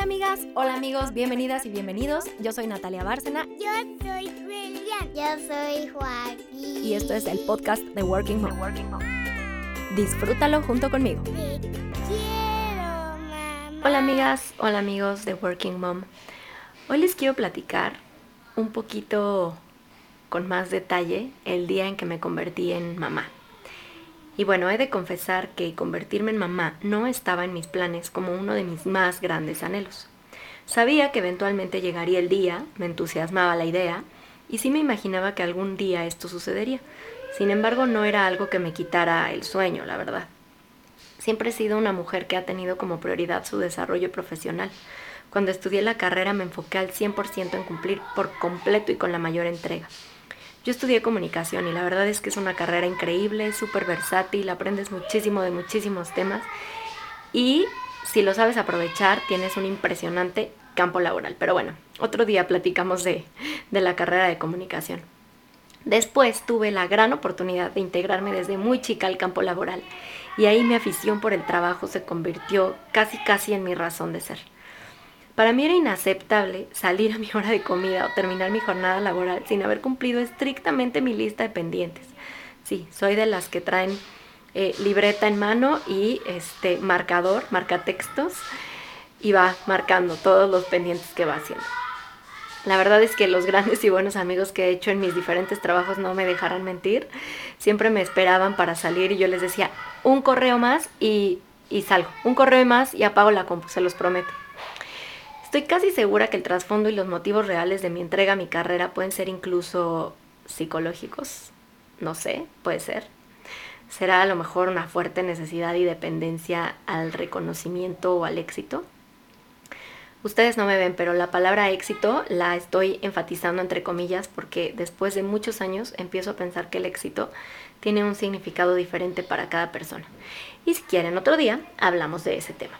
Hola amigas, hola amigos, bienvenidas y bienvenidos. Yo soy Natalia Bárcena. Yo soy William. Yo soy Joaquín. Y esto es el podcast de Working Mom. Disfrútalo junto conmigo. Te quiero, mamá. Hola amigas, hola amigos de Working Mom. Hoy les quiero platicar un poquito con más detalle el día en que me convertí en mamá. Y bueno, he de confesar que convertirme en mamá no estaba en mis planes como uno de mis más grandes anhelos. Sabía que eventualmente llegaría el día, me entusiasmaba la idea, y sí me imaginaba que algún día esto sucedería. Sin embargo, no era algo que me quitara el sueño, la verdad. Siempre he sido una mujer que ha tenido como prioridad su desarrollo profesional. Cuando estudié la carrera me enfoqué al 100% en cumplir por completo y con la mayor entrega. Yo estudié comunicación y la verdad es que es una carrera increíble, súper versátil, aprendes muchísimo de muchísimos temas y si lo sabes aprovechar tienes un impresionante campo laboral. Pero bueno, otro día platicamos de, de la carrera de comunicación. Después tuve la gran oportunidad de integrarme desde muy chica al campo laboral y ahí mi afición por el trabajo se convirtió casi casi en mi razón de ser. Para mí era inaceptable salir a mi hora de comida o terminar mi jornada laboral sin haber cumplido estrictamente mi lista de pendientes. Sí, soy de las que traen eh, libreta en mano y este marcador, marca textos y va marcando todos los pendientes que va haciendo. La verdad es que los grandes y buenos amigos que he hecho en mis diferentes trabajos no me dejarán mentir. Siempre me esperaban para salir y yo les decía un correo más y, y salgo. Un correo más y apago la compu, se los prometo. Estoy casi segura que el trasfondo y los motivos reales de mi entrega a mi carrera pueden ser incluso psicológicos. No sé, puede ser. Será a lo mejor una fuerte necesidad y dependencia al reconocimiento o al éxito. Ustedes no me ven, pero la palabra éxito la estoy enfatizando entre comillas porque después de muchos años empiezo a pensar que el éxito tiene un significado diferente para cada persona. Y si quieren otro día, hablamos de ese tema.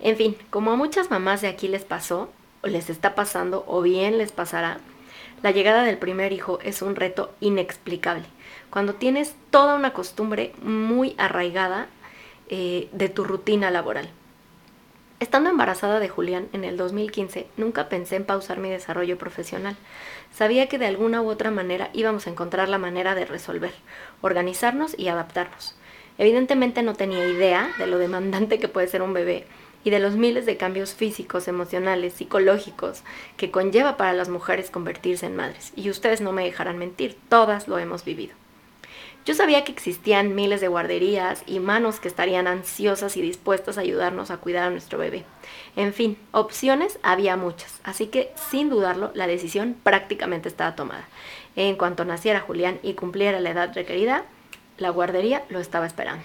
En fin, como a muchas mamás de aquí les pasó, o les está pasando, o bien les pasará, la llegada del primer hijo es un reto inexplicable. Cuando tienes toda una costumbre muy arraigada eh, de tu rutina laboral. Estando embarazada de Julián en el 2015, nunca pensé en pausar mi desarrollo profesional. Sabía que de alguna u otra manera íbamos a encontrar la manera de resolver, organizarnos y adaptarnos. Evidentemente no tenía idea de lo demandante que puede ser un bebé y de los miles de cambios físicos, emocionales, psicológicos que conlleva para las mujeres convertirse en madres. Y ustedes no me dejarán mentir, todas lo hemos vivido. Yo sabía que existían miles de guarderías y manos que estarían ansiosas y dispuestas a ayudarnos a cuidar a nuestro bebé. En fin, opciones había muchas, así que sin dudarlo la decisión prácticamente estaba tomada. En cuanto naciera Julián y cumpliera la edad requerida, la guardería lo estaba esperando.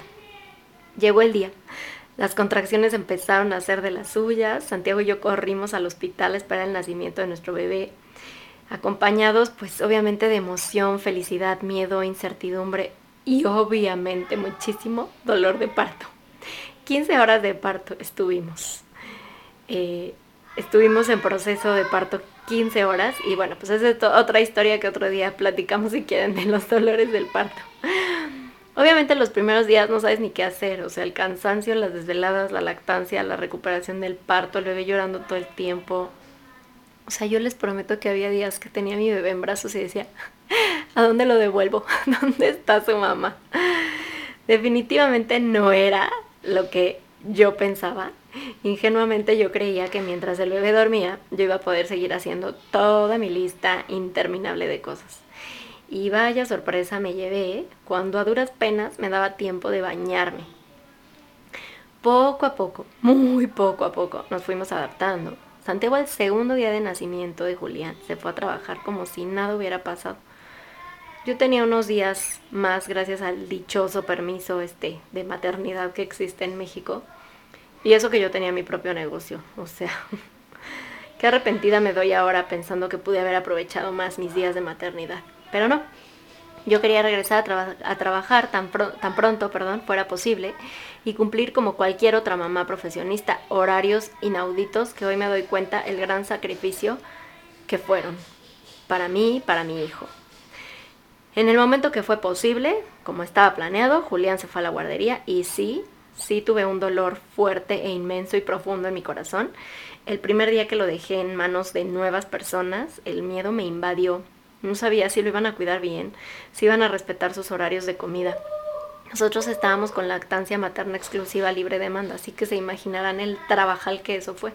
Llegó el día. Las contracciones empezaron a ser de las suyas. Santiago y yo corrimos al hospital a esperar el nacimiento de nuestro bebé, acompañados pues obviamente de emoción, felicidad, miedo, incertidumbre y obviamente muchísimo dolor de parto. 15 horas de parto estuvimos. Eh, estuvimos en proceso de parto 15 horas y bueno, pues es otra historia que otro día platicamos si quieren de los dolores del parto. Obviamente los primeros días no sabes ni qué hacer, o sea, el cansancio, las desveladas, la lactancia, la recuperación del parto, el bebé llorando todo el tiempo. O sea, yo les prometo que había días que tenía mi bebé en brazos y decía, ¿a dónde lo devuelvo? ¿Dónde está su mamá? Definitivamente no era lo que yo pensaba. Ingenuamente yo creía que mientras el bebé dormía, yo iba a poder seguir haciendo toda mi lista interminable de cosas. Y vaya sorpresa me llevé cuando a duras penas me daba tiempo de bañarme. Poco a poco, muy poco a poco, nos fuimos adaptando. Santiago al segundo día de nacimiento de Julián se fue a trabajar como si nada hubiera pasado. Yo tenía unos días más gracias al dichoso permiso este de maternidad que existe en México. Y eso que yo tenía mi propio negocio. O sea, qué arrepentida me doy ahora pensando que pude haber aprovechado más mis días de maternidad. Pero no. Yo quería regresar a, trabajar tan, pronto fuera posible y cumplir como cualquier otra mamá profesionista horarios inauditos que hoy me doy cuenta el gran sacrificio que fueron para mí y para mi hijo. En el momento que fue posible, como estaba planeado, Julián se fue a la guardería y sí, sí tuve un dolor fuerte e inmenso y profundo en mi corazón. El primer día que lo dejé en manos de nuevas personas, el miedo me invadió. No sabía si lo iban a cuidar bien, si iban a respetar sus horarios de comida. Nosotros estábamos con lactancia materna exclusiva libre demanda, así que se imaginarán el trabajal que eso fue.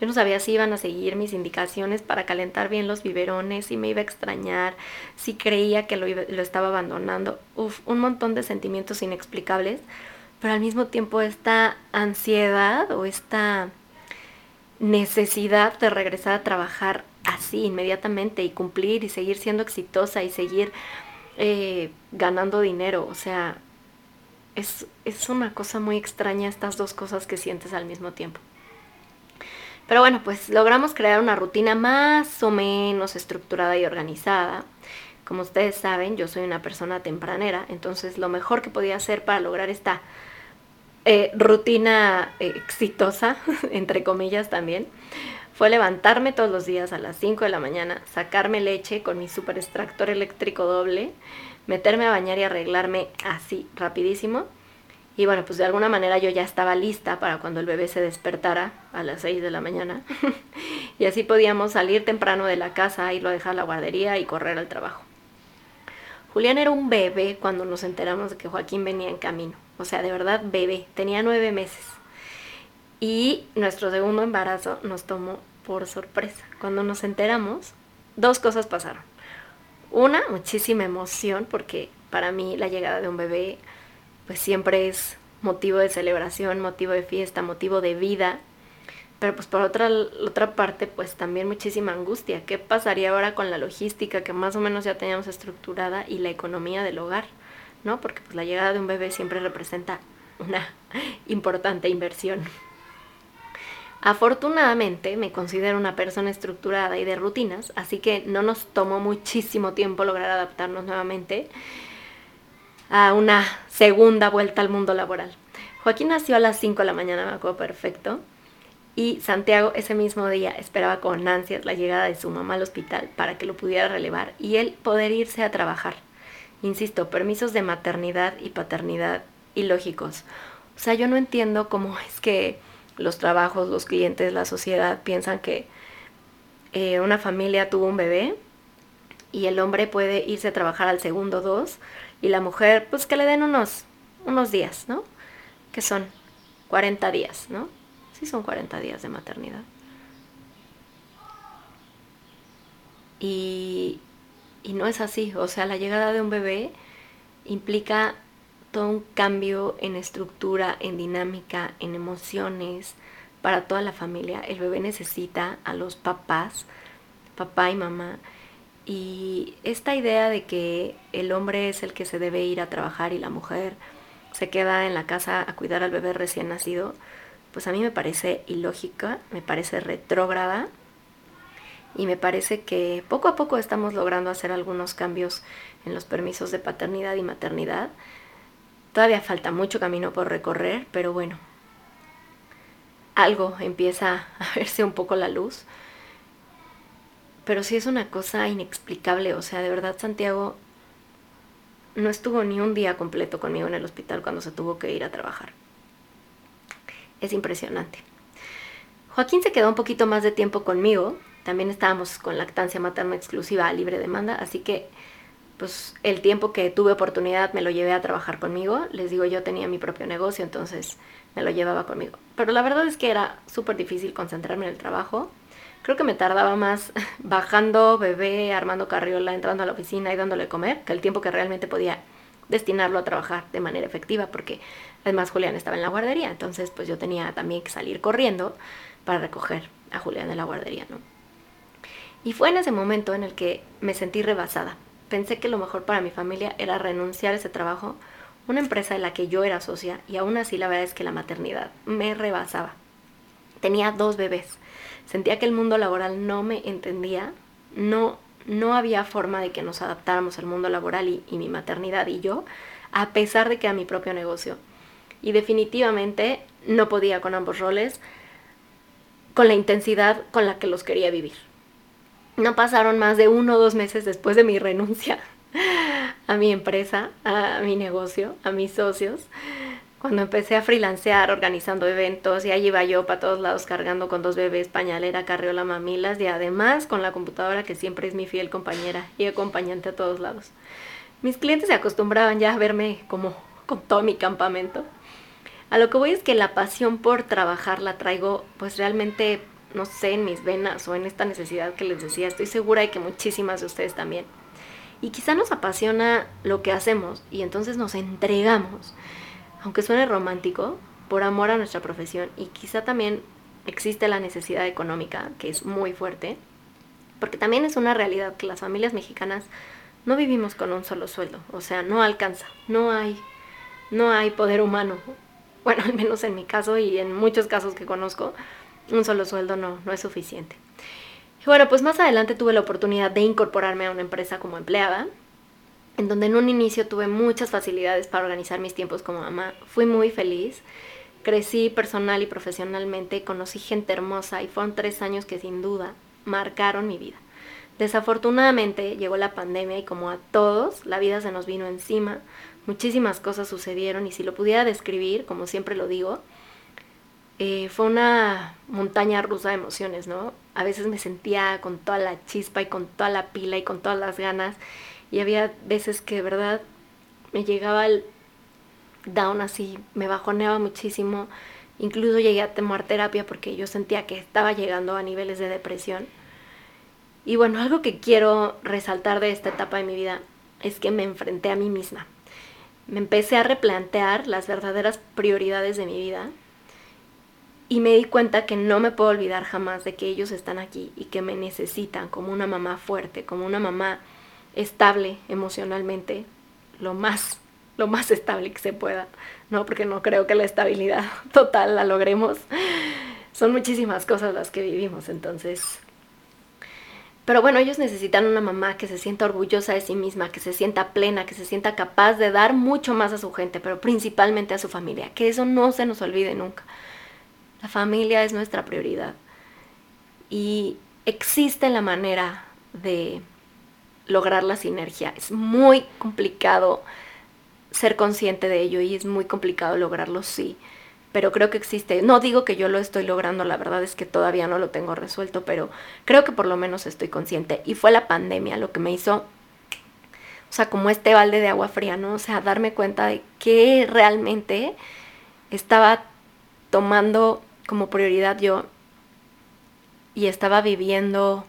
Yo no sabía si iban a seguir mis indicaciones para calentar bien los biberones, si me iba a extrañar, si creía que lo, lo estaba abandonando. Uf, un montón de sentimientos inexplicables, pero al mismo tiempo esta ansiedad o esta necesidad de regresar a trabajar así inmediatamente y cumplir y seguir siendo exitosa y seguir eh, ganando dinero. O sea, es, es una cosa muy extraña estas dos cosas que sientes al mismo tiempo. Pero bueno, pues logramos crear una rutina más o menos estructurada y organizada. Como ustedes saben, yo soy una persona tempranera, entonces lo mejor que podía hacer para lograr esta eh, rutina eh, exitosa, entre comillas también, fue levantarme todos los días a las 5 de la mañana, sacarme leche con mi super extractor eléctrico doble, meterme a bañar y arreglarme así rapidísimo y bueno, pues de alguna manera yo ya estaba lista para cuando el bebé se despertara a las 6 de la mañana. y así podíamos salir temprano de la casa, irlo a dejar a la guardería y correr al trabajo. Julián era un bebé cuando nos enteramos de que Joaquín venía en camino. O sea, de verdad bebé. Tenía nueve meses. Y nuestro segundo embarazo nos tomó por sorpresa. Cuando nos enteramos, dos cosas pasaron. Una, muchísima emoción, porque para mí la llegada de un bebé pues siempre es motivo de celebración, motivo de fiesta, motivo de vida. Pero pues por otra, otra parte, pues también muchísima angustia. ¿Qué pasaría ahora con la logística que más o menos ya teníamos estructurada y la economía del hogar? ¿No? Porque pues la llegada de un bebé siempre representa una importante inversión. Afortunadamente me considero una persona estructurada y de rutinas, así que no nos tomó muchísimo tiempo lograr adaptarnos nuevamente a una segunda vuelta al mundo laboral. Joaquín nació a las 5 de la mañana, me acuerdo perfecto, y Santiago ese mismo día esperaba con ansias la llegada de su mamá al hospital para que lo pudiera relevar y él poder irse a trabajar. Insisto, permisos de maternidad y paternidad ilógicos. O sea, yo no entiendo cómo es que los trabajos, los clientes, la sociedad piensan que eh, una familia tuvo un bebé y el hombre puede irse a trabajar al segundo dos y la mujer, pues que le den unos, unos días, ¿no? Que son 40 días, ¿no? Sí son 40 días de maternidad. Y, y no es así, o sea, la llegada de un bebé implica todo un cambio en estructura, en dinámica, en emociones para toda la familia. El bebé necesita a los papás, papá y mamá, y esta idea de que el hombre es el que se debe ir a trabajar y la mujer se queda en la casa a cuidar al bebé recién nacido, pues a mí me parece ilógica, me parece retrógrada y me parece que poco a poco estamos logrando hacer algunos cambios en los permisos de paternidad y maternidad. Todavía falta mucho camino por recorrer, pero bueno, algo empieza a verse un poco la luz pero sí es una cosa inexplicable, o sea, de verdad Santiago no estuvo ni un día completo conmigo en el hospital cuando se tuvo que ir a trabajar. Es impresionante. Joaquín se quedó un poquito más de tiempo conmigo, también estábamos con lactancia materna exclusiva a libre demanda, así que pues el tiempo que tuve oportunidad me lo llevé a trabajar conmigo. Les digo, yo tenía mi propio negocio, entonces me lo llevaba conmigo. Pero la verdad es que era súper difícil concentrarme en el trabajo creo que me tardaba más bajando bebé, armando carriola, entrando a la oficina y dándole comer, que el tiempo que realmente podía destinarlo a trabajar de manera efectiva, porque además Julián estaba en la guardería, entonces pues yo tenía también que salir corriendo para recoger a Julián de la guardería, ¿no? Y fue en ese momento en el que me sentí rebasada. Pensé que lo mejor para mi familia era renunciar a ese trabajo, una empresa en la que yo era socia, y aún así la verdad es que la maternidad me rebasaba. Tenía dos bebés Sentía que el mundo laboral no me entendía, no, no había forma de que nos adaptáramos al mundo laboral y, y mi maternidad y yo, a pesar de que era mi propio negocio. Y definitivamente no podía con ambos roles, con la intensidad con la que los quería vivir. No pasaron más de uno o dos meses después de mi renuncia a mi empresa, a mi negocio, a mis socios, cuando empecé a freelancear, organizando eventos, y ahí iba yo para todos lados cargando con dos bebés, pañalera, carriola, mamilas, y además con la computadora que siempre es mi fiel compañera y acompañante a todos lados. Mis clientes se acostumbraban ya a verme como con todo mi campamento. A lo que voy es que la pasión por trabajar la traigo pues realmente, no sé, en mis venas o en esta necesidad que les decía. Estoy segura de que muchísimas de ustedes también. Y quizá nos apasiona lo que hacemos y entonces nos entregamos aunque suene romántico, por amor a nuestra profesión y quizá también existe la necesidad económica, que es muy fuerte, porque también es una realidad que las familias mexicanas no vivimos con un solo sueldo, o sea, no alcanza, no hay, no hay poder humano. Bueno, al menos en mi caso y en muchos casos que conozco, un solo sueldo no, no es suficiente. Y bueno, pues más adelante tuve la oportunidad de incorporarme a una empresa como empleada en donde en un inicio tuve muchas facilidades para organizar mis tiempos como mamá. Fui muy feliz, crecí personal y profesionalmente, conocí gente hermosa y fueron tres años que sin duda marcaron mi vida. Desafortunadamente llegó la pandemia y como a todos, la vida se nos vino encima, muchísimas cosas sucedieron y si lo pudiera describir, como siempre lo digo, eh, fue una montaña rusa de emociones, ¿no? A veces me sentía con toda la chispa y con toda la pila y con todas las ganas y había veces que de verdad me llegaba el down así, me bajoneaba muchísimo. Incluso llegué a tomar terapia porque yo sentía que estaba llegando a niveles de depresión. Y bueno, algo que quiero resaltar de esta etapa de mi vida es que me enfrenté a mí misma. Me empecé a replantear las verdaderas prioridades de mi vida y me di cuenta que no me puedo olvidar jamás de que ellos están aquí y que me necesitan como una mamá fuerte, como una mamá estable emocionalmente, lo más, lo más estable que se pueda, ¿no? Porque no creo que la estabilidad total la logremos. Son muchísimas cosas las que vivimos, entonces... Pero bueno, ellos necesitan una mamá que se sienta orgullosa de sí misma, que se sienta plena, que se sienta capaz de dar mucho más a su gente, pero principalmente a su familia. Que eso no se nos olvide nunca. La familia es nuestra prioridad. Y existe la manera de lograr la sinergia. Es muy complicado ser consciente de ello y es muy complicado lograrlo, sí. Pero creo que existe, no digo que yo lo estoy logrando, la verdad es que todavía no lo tengo resuelto, pero creo que por lo menos estoy consciente. Y fue la pandemia lo que me hizo, o sea, como este balde de agua fría, ¿no? O sea, darme cuenta de que realmente estaba tomando como prioridad yo y estaba viviendo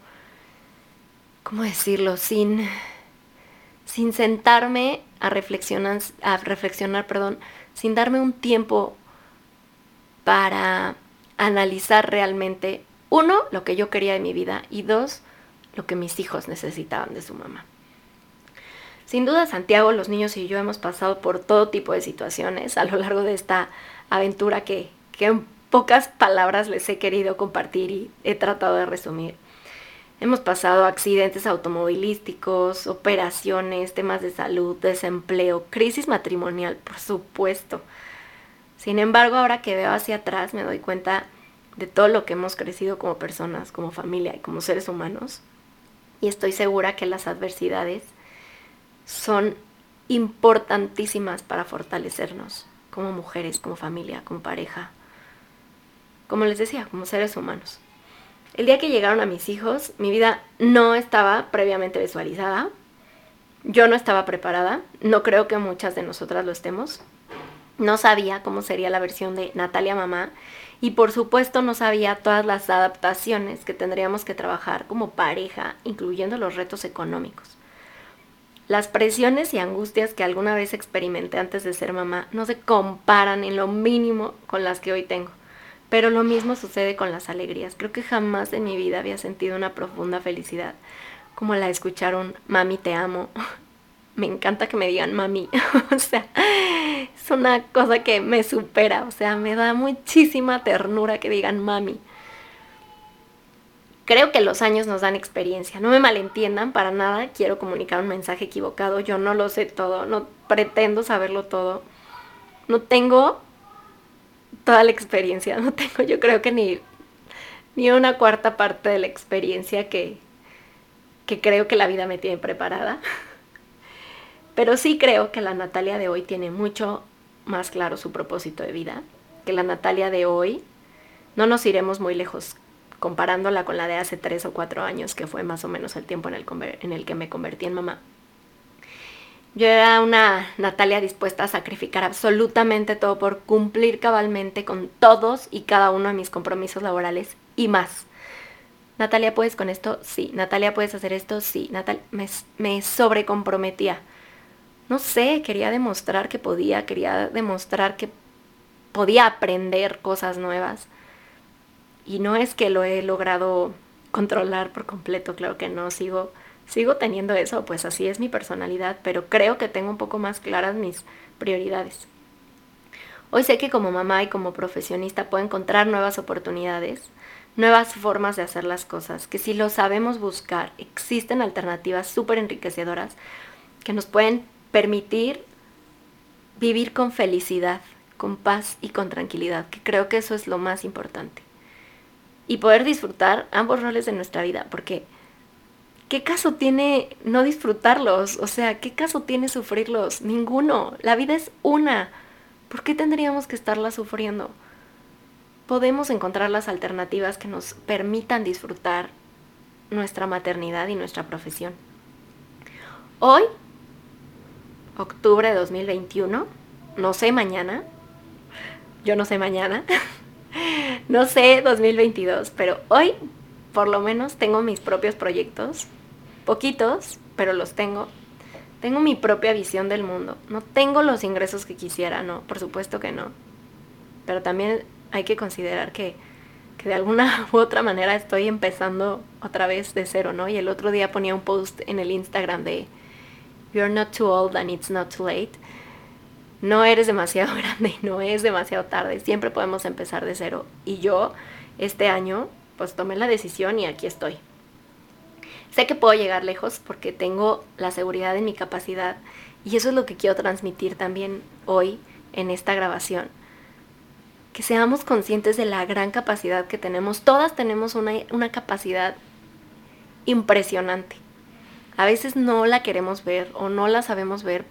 ¿cómo decirlo? Sin, sin sentarme a reflexionar, a reflexionar, perdón, sin darme un tiempo para analizar realmente, uno, lo que yo quería de mi vida y dos, lo que mis hijos necesitaban de su mamá. Sin duda, Santiago, los niños y yo hemos pasado por todo tipo de situaciones a lo largo de esta aventura que, que pocas palabras les he querido compartir y he tratado de resumir. Hemos pasado accidentes automovilísticos, operaciones, temas de salud, desempleo, crisis matrimonial, por supuesto. Sin embargo, ahora que veo hacia atrás me doy cuenta de todo lo que hemos crecido como personas, como familia y como seres humanos. Y estoy segura que las adversidades son importantísimas para fortalecernos como mujeres, como familia, como pareja, como les decía, como seres humanos. El día que llegaron a mis hijos, mi vida no estaba previamente visualizada. Yo no estaba preparada. No creo que muchas de nosotras lo estemos. No sabía cómo sería la versión de Natalia Mamá. Y por supuesto no sabía todas las adaptaciones que tendríamos que trabajar como pareja, incluyendo los retos económicos. Las presiones y angustias que alguna vez experimenté antes de ser mamá no se comparan en lo mínimo con las que hoy tengo. Pero lo mismo sucede con las alegrías. Creo que jamás en mi vida había sentido una profunda felicidad como la de escuchar un mami te amo. Me encanta que me digan mami. o sea, es una cosa que me supera. O sea, me da muchísima ternura que digan mami. Creo que los años nos dan experiencia. No me malentiendan para nada. Quiero comunicar un mensaje equivocado. Yo no lo sé todo. No pretendo saberlo todo. No tengo toda la experiencia, no tengo yo creo que ni, ni una cuarta parte de la experiencia que, que creo que la vida me tiene preparada. Pero sí creo que la Natalia de hoy tiene mucho más claro su propósito de vida, que la Natalia de hoy, no nos iremos muy lejos comparándola con la de hace tres o cuatro años, que fue más o menos el tiempo en el, en el que me convertí en mamá. Yo era una Natalia dispuesta a sacrificar absolutamente todo por cumplir cabalmente con todos y cada uno de mis compromisos laborales y más. Natalia, ¿puedes con esto? Sí. Natalia, ¿puedes hacer esto? Sí. Natalia, me, me sobrecomprometía. No sé, quería demostrar que podía, quería demostrar que podía aprender cosas nuevas. Y no es que lo he logrado controlar por completo, claro que no, sigo, sigo teniendo eso, pues así es mi personalidad, pero creo que tengo un poco más claras mis prioridades. Hoy sé que como mamá y como profesionista puedo encontrar nuevas oportunidades, nuevas formas de hacer las cosas, que si lo sabemos buscar, existen alternativas súper enriquecedoras que nos pueden permitir vivir con felicidad, con paz y con tranquilidad, que creo que eso es lo más importante. Y poder disfrutar ambos roles de nuestra vida, porque ¿qué caso tiene no disfrutarlos? O sea, ¿qué caso tiene sufrirlos? Ninguno. La vida es una. ¿Por qué tendríamos que estarla sufriendo? podemos encontrar las alternativas que nos permitan disfrutar nuestra maternidad y nuestra profesión. Hoy, octubre de 2021, no sé mañana, yo no sé mañana, no sé 2022, pero hoy por lo menos tengo mis propios proyectos, poquitos, pero los tengo. Tengo mi propia visión del mundo. No tengo los ingresos que quisiera, no, por supuesto que no. Pero también hay que considerar que, de alguna u otra manera estoy empezando otra vez de cero, ¿no? Y el otro día ponía un post en el Instagram de You're not too old and it's not too late. No eres demasiado grande y no es demasiado tarde. Siempre podemos empezar de cero. Y yo este año pues tomé la decisión y aquí estoy. Sé que puedo llegar lejos porque tengo la seguridad en mi capacidad y eso es lo que quiero transmitir también hoy en esta grabación que seamos conscientes de la gran capacidad que tenemos. Todas tenemos una, una capacidad impresionante. A veces no la queremos ver o no la sabemos ver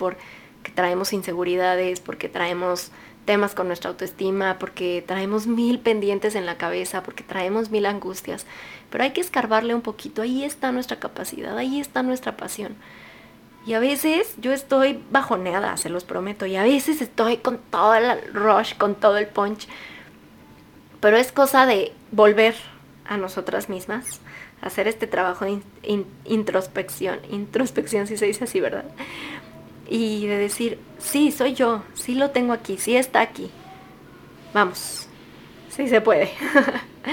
porque traemos inseguridades, porque traemos temas con nuestra autoestima, porque traemos mil pendientes en la cabeza, porque traemos mil angustias. Pero hay que escarbarle un poquito. Ahí está nuestra capacidad, ahí está nuestra pasión. Y a veces yo estoy bajoneada, se los prometo. Y a veces estoy con todo el rush, con todo el punch. Pero es cosa de volver a nosotras mismas, hacer este trabajo de introspección. Introspección, si se dice así, ¿verdad? Y de decir, sí, soy yo, sí lo tengo aquí, sí está aquí. Vamos, sí se puede.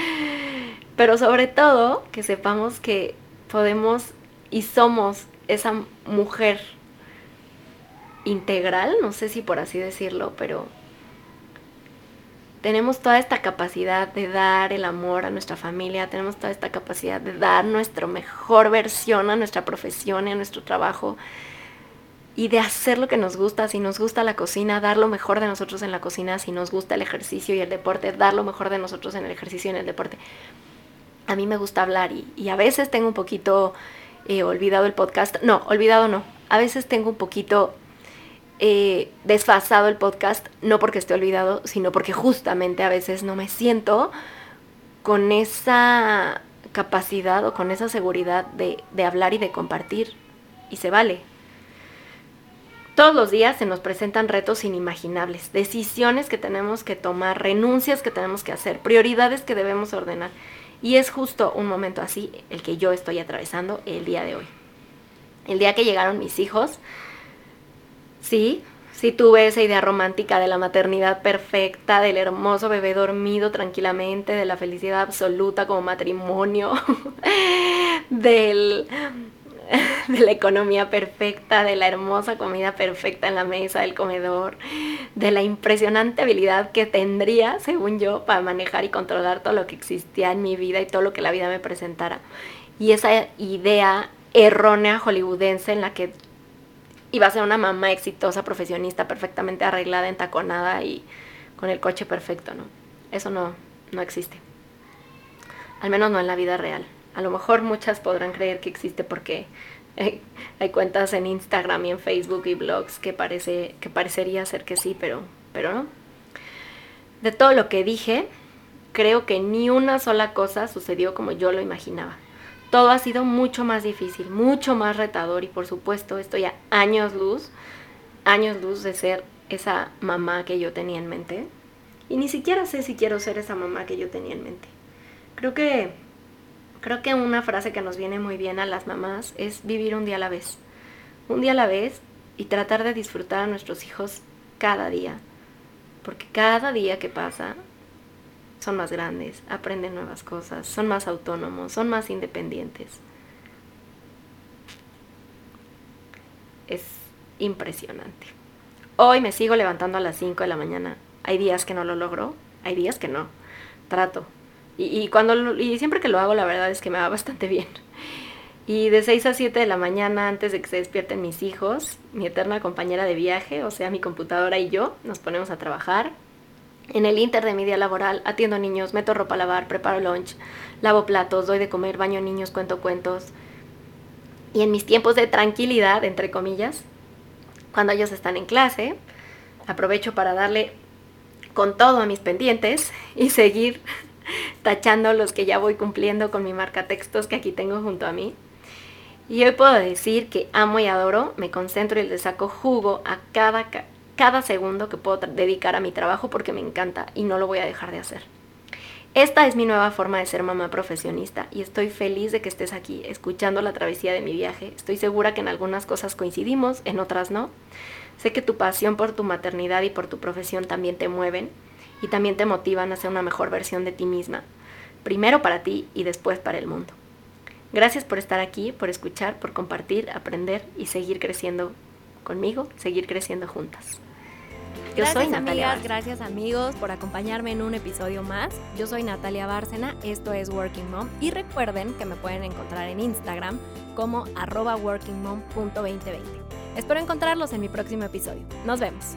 Pero sobre todo, que sepamos que podemos y somos esa mujer integral, no sé si por así decirlo, pero tenemos toda esta capacidad de dar el amor a nuestra familia, tenemos toda esta capacidad de dar nuestra mejor versión a nuestra profesión y a nuestro trabajo y de hacer lo que nos gusta, si nos gusta la cocina, dar lo mejor de nosotros en la cocina, si nos gusta el ejercicio y el deporte, dar lo mejor de nosotros en el ejercicio y en el deporte. A mí me gusta hablar y, a veces tengo un poquito He olvidado el podcast. No, olvidado no. A veces tengo un poquito eh, desfasado el podcast, no porque esté olvidado, sino porque justamente a veces no me siento con esa capacidad o con esa seguridad de hablar y de compartir. Y se vale. Todos los días se nos presentan retos inimaginables, decisiones que tenemos que tomar, renuncias que tenemos que hacer, prioridades que debemos ordenar. Y es justo un momento así el que yo estoy atravesando el día de hoy. El día que llegaron mis hijos, sí, sí tuve esa idea romántica de la maternidad perfecta, del hermoso bebé dormido tranquilamente, de la felicidad absoluta como matrimonio, del de la economía perfecta, de la hermosa comida perfecta en la mesa del comedor, de la impresionante habilidad que tendría, según yo, para manejar y controlar todo lo que existía en mi vida y todo lo que la vida me presentara. Y esa idea errónea hollywoodense en la que iba a ser una mamá exitosa, profesionista, perfectamente arreglada, entaconada y con el coche perfecto, ¿no? Eso no, no existe. Al menos no en la vida real. A lo mejor muchas podrán creer que existe porque eh, hay cuentas en Instagram y en Facebook y blogs que, parece, que parecería ser que sí, pero pero no. De todo lo que dije, creo que ni una sola cosa sucedió como yo lo imaginaba. Todo ha sido mucho más difícil, mucho más retador y por supuesto estoy a años luz, años luz de ser esa mamá que yo tenía en mente. Y ni siquiera sé si quiero ser esa mamá que yo tenía en mente. Creo que creo que una frase que nos viene muy bien a las mamás es vivir un día a la vez. Un día a la vez y tratar de disfrutar a nuestros hijos cada día. Porque cada día que pasa son más grandes, aprenden nuevas cosas, son más autónomos, son más independientes. Es impresionante. Hoy me sigo levantando a las 5 de la mañana. Hay días que no lo logro, hay días que no. Trato. Y, cuando, y siempre que lo hago, la verdad es que me va bastante bien. Y de 6 a 7 de la mañana, antes de que se despierten mis hijos, mi eterna compañera de viaje, o sea, mi computadora y yo, nos ponemos a trabajar. En el inter de mi día laboral, atiendo niños, meto ropa a lavar, preparo lunch, lavo platos, doy de comer, baño niños, cuento cuentos. Y en mis tiempos de tranquilidad, entre comillas, cuando ellos están en clase, aprovecho para darle con todo a mis pendientes y seguir tachando los que ya voy cumpliendo con mi marca textos que aquí tengo junto a mí. Y hoy puedo decir que amo y adoro, me concentro y le saco jugo a cada, cada segundo que puedo dedicar a mi trabajo porque me encanta y no lo voy a dejar de hacer. Esta es mi nueva forma de ser mamá profesionista y estoy feliz de que estés aquí escuchando la travesía de mi viaje. Estoy segura que en algunas cosas coincidimos, en otras no. Sé que tu pasión por tu maternidad y por tu profesión también te mueven y también te motivan a ser una mejor versión de ti misma, primero para ti y después para el mundo. Gracias por estar aquí, por escuchar, por compartir, aprender y seguir creciendo conmigo, seguir creciendo juntas. Yo gracias soy Natalia amigas, gracias amigos por acompañarme en un episodio más. Yo soy Natalia Bárcena, esto es Working Mom y recuerden que me pueden encontrar en Instagram como arroba workingmom.2020. Espero encontrarlos en mi próximo episodio. Nos vemos.